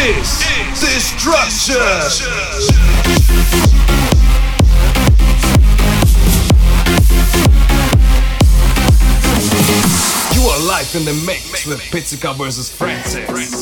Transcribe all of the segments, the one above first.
is destruction. You are live in the mix with Pizzica versus Francis.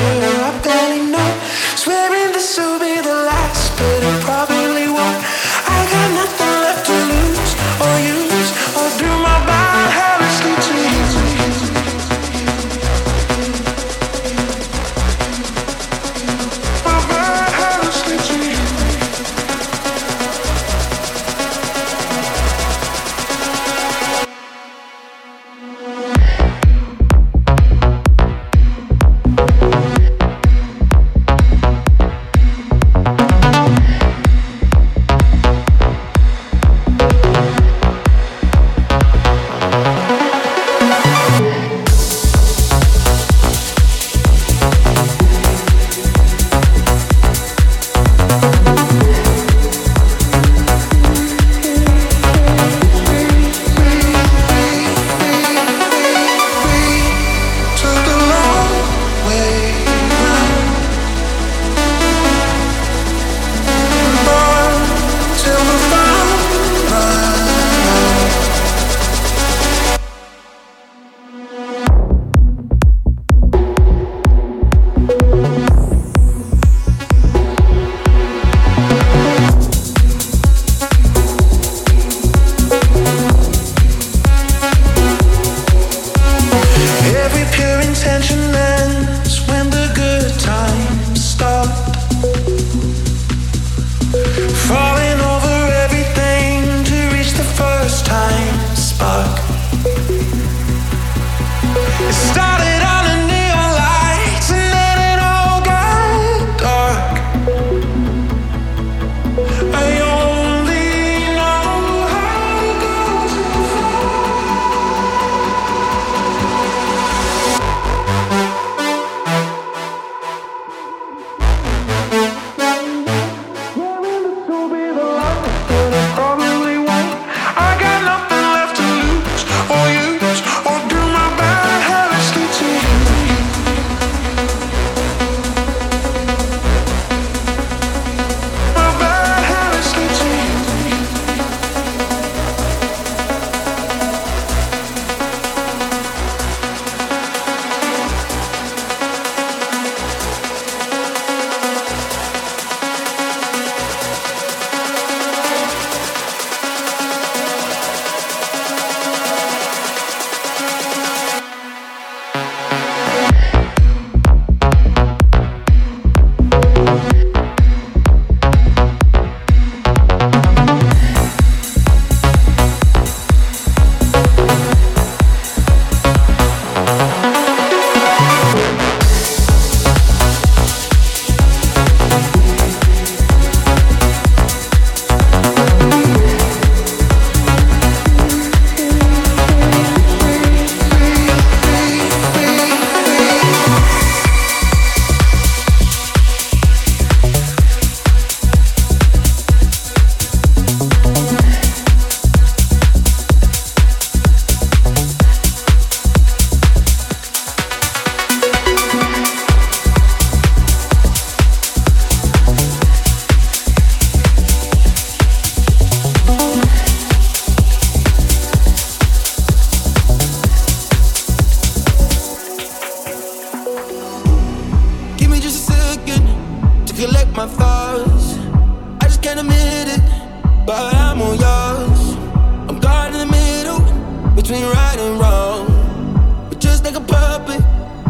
With a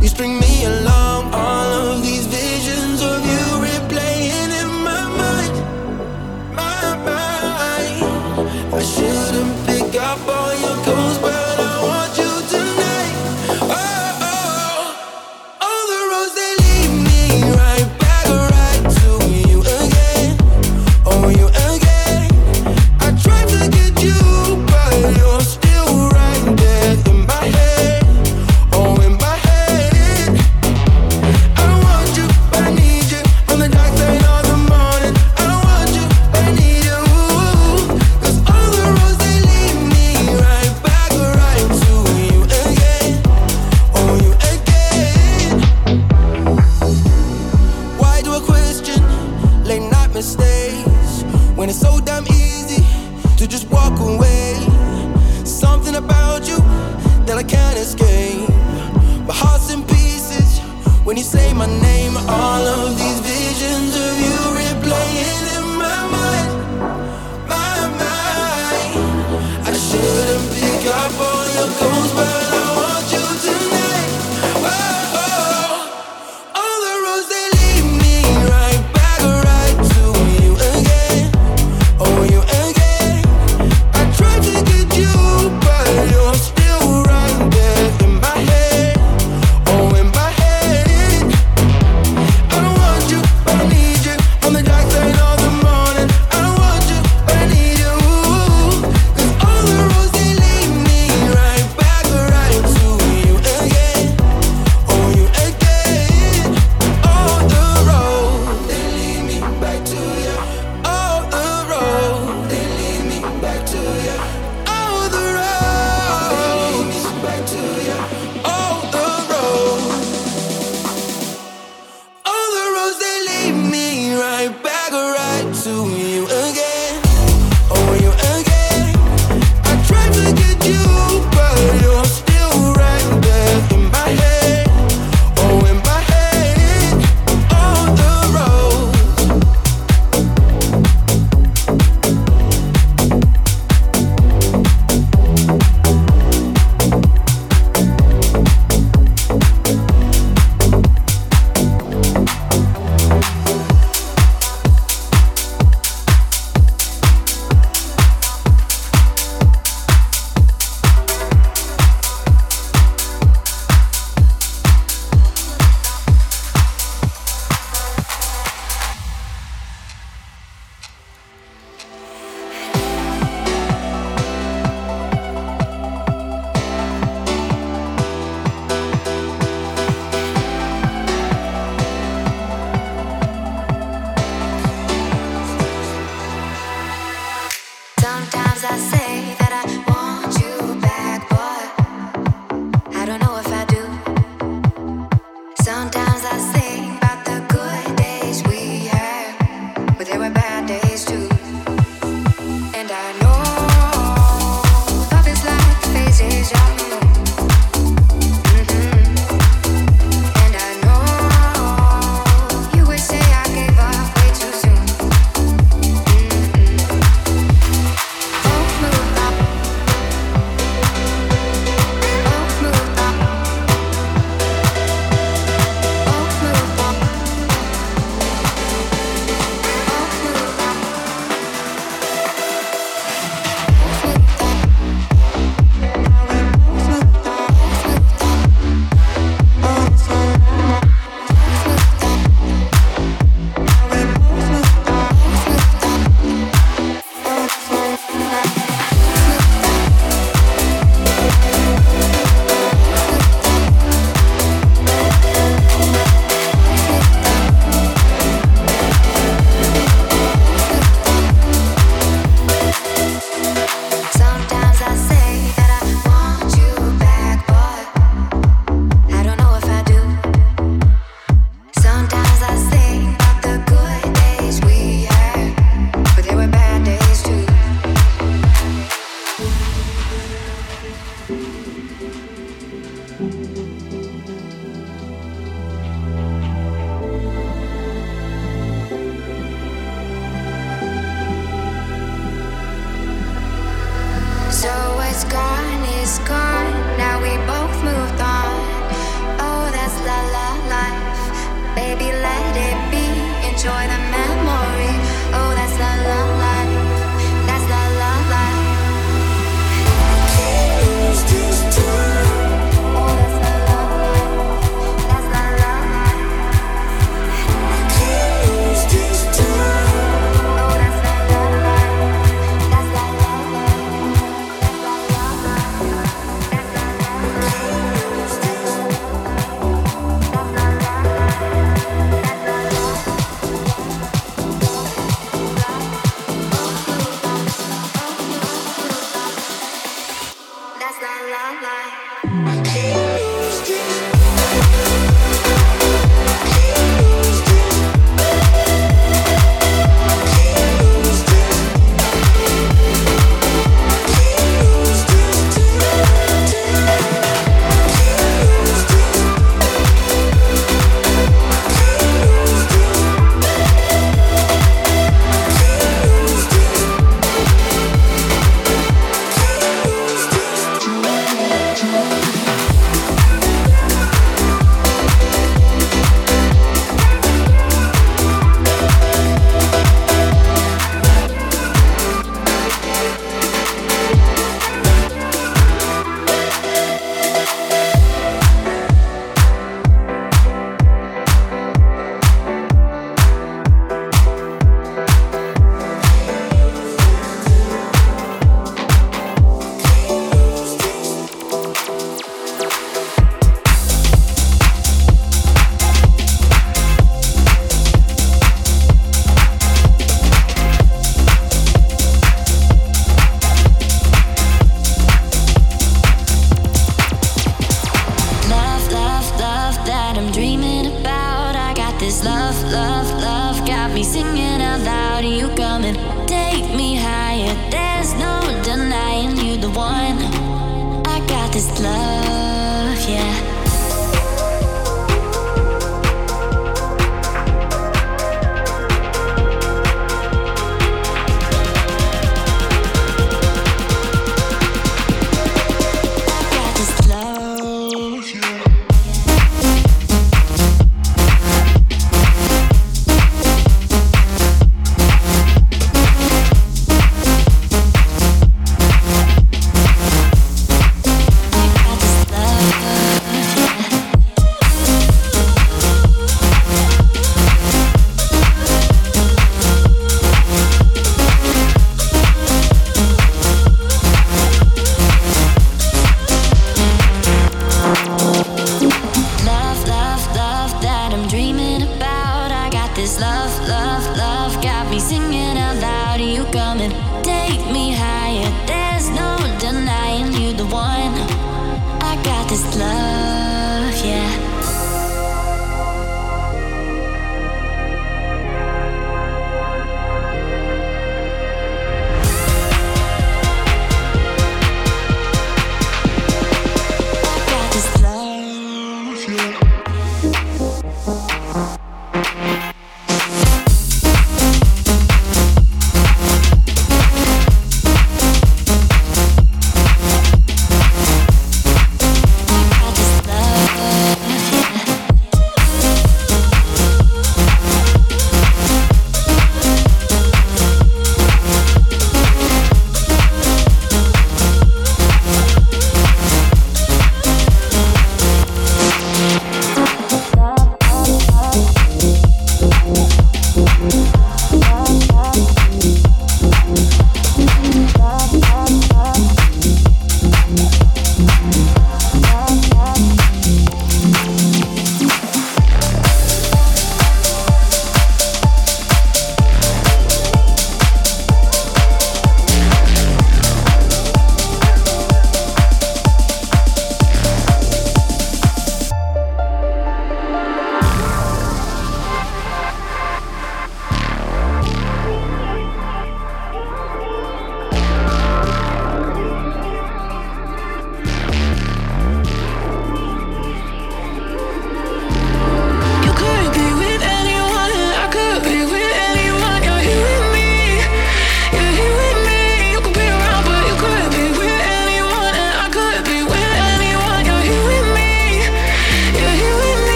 you string me along.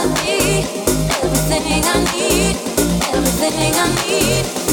Everything I need, everything I need.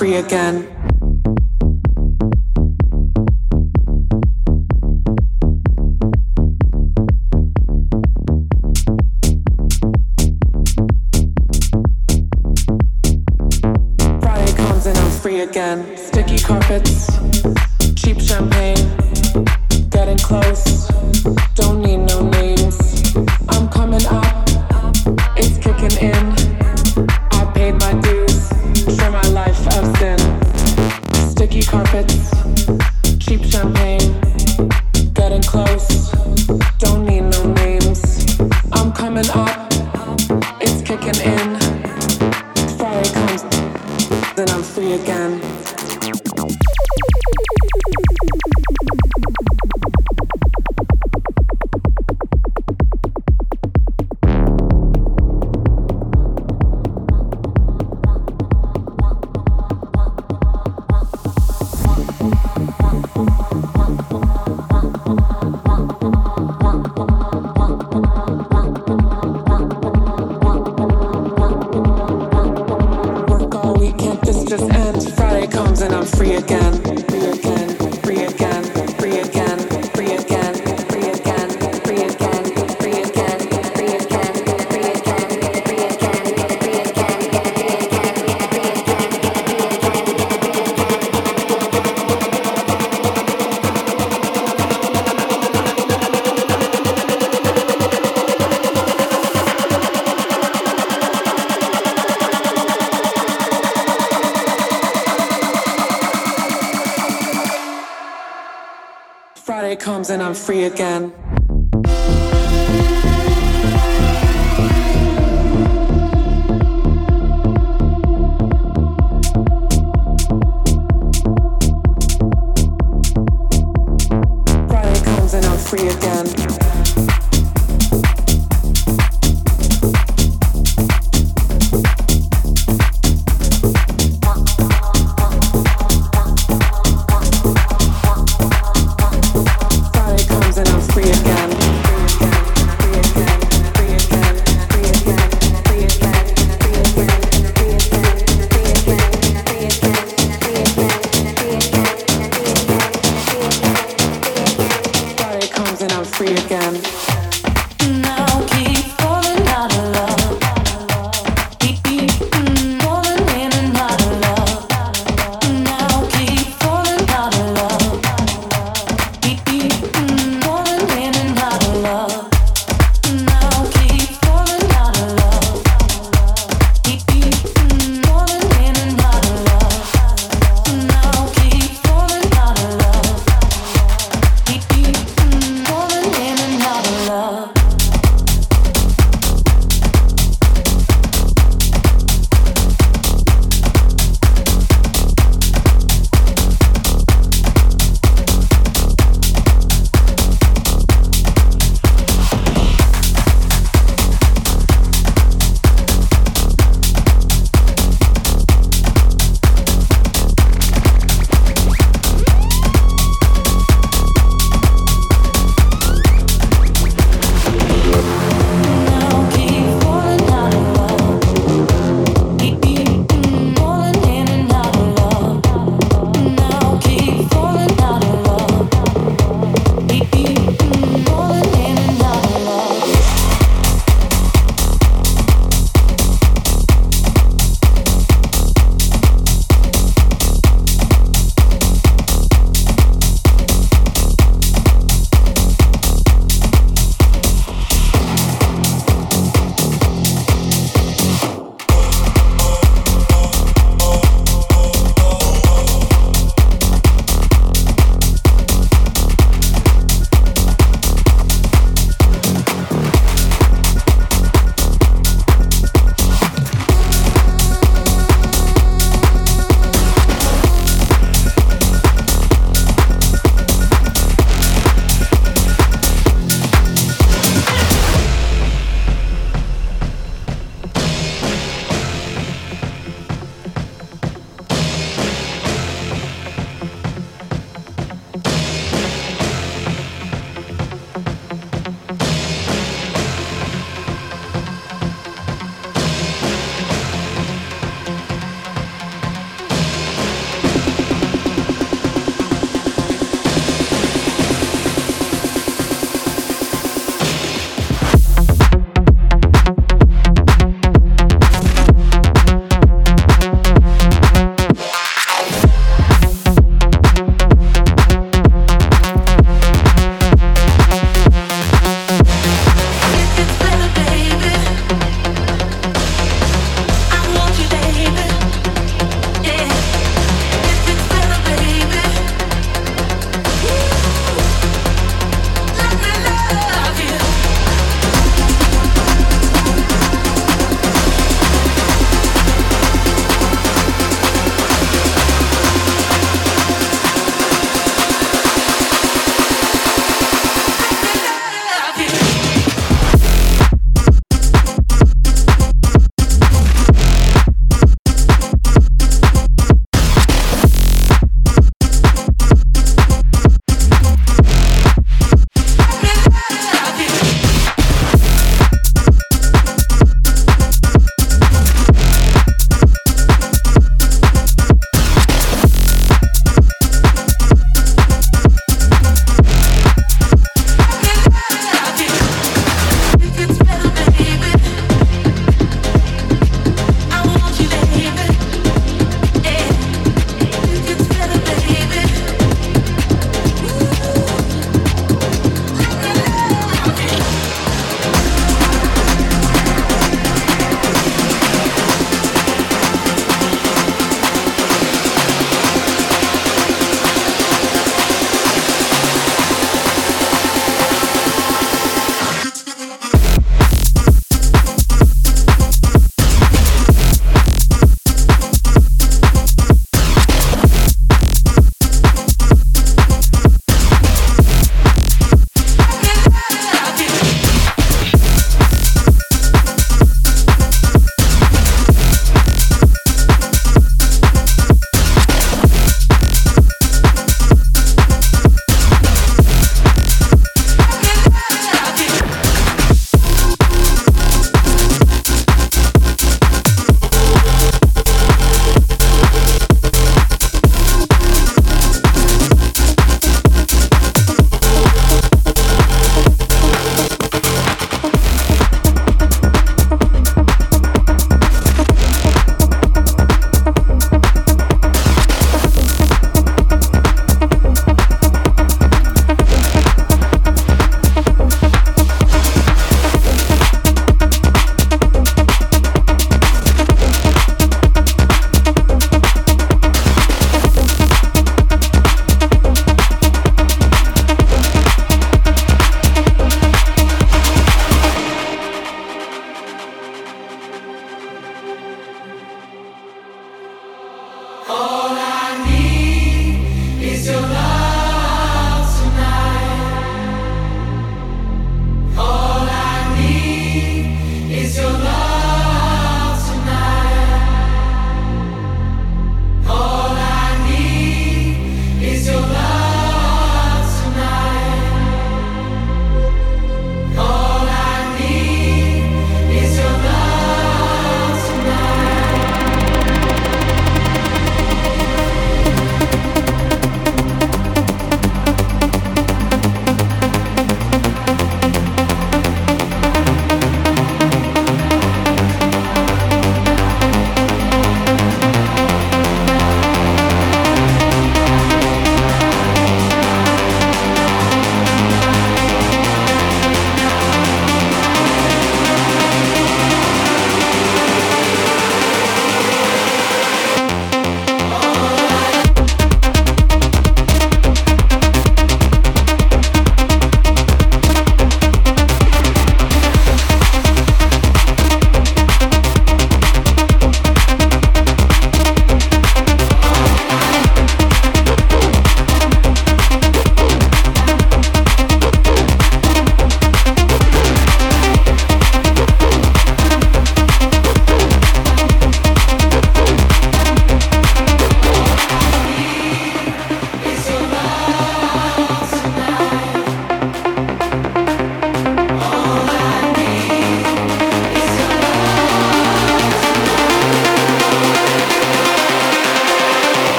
Free again. Free again.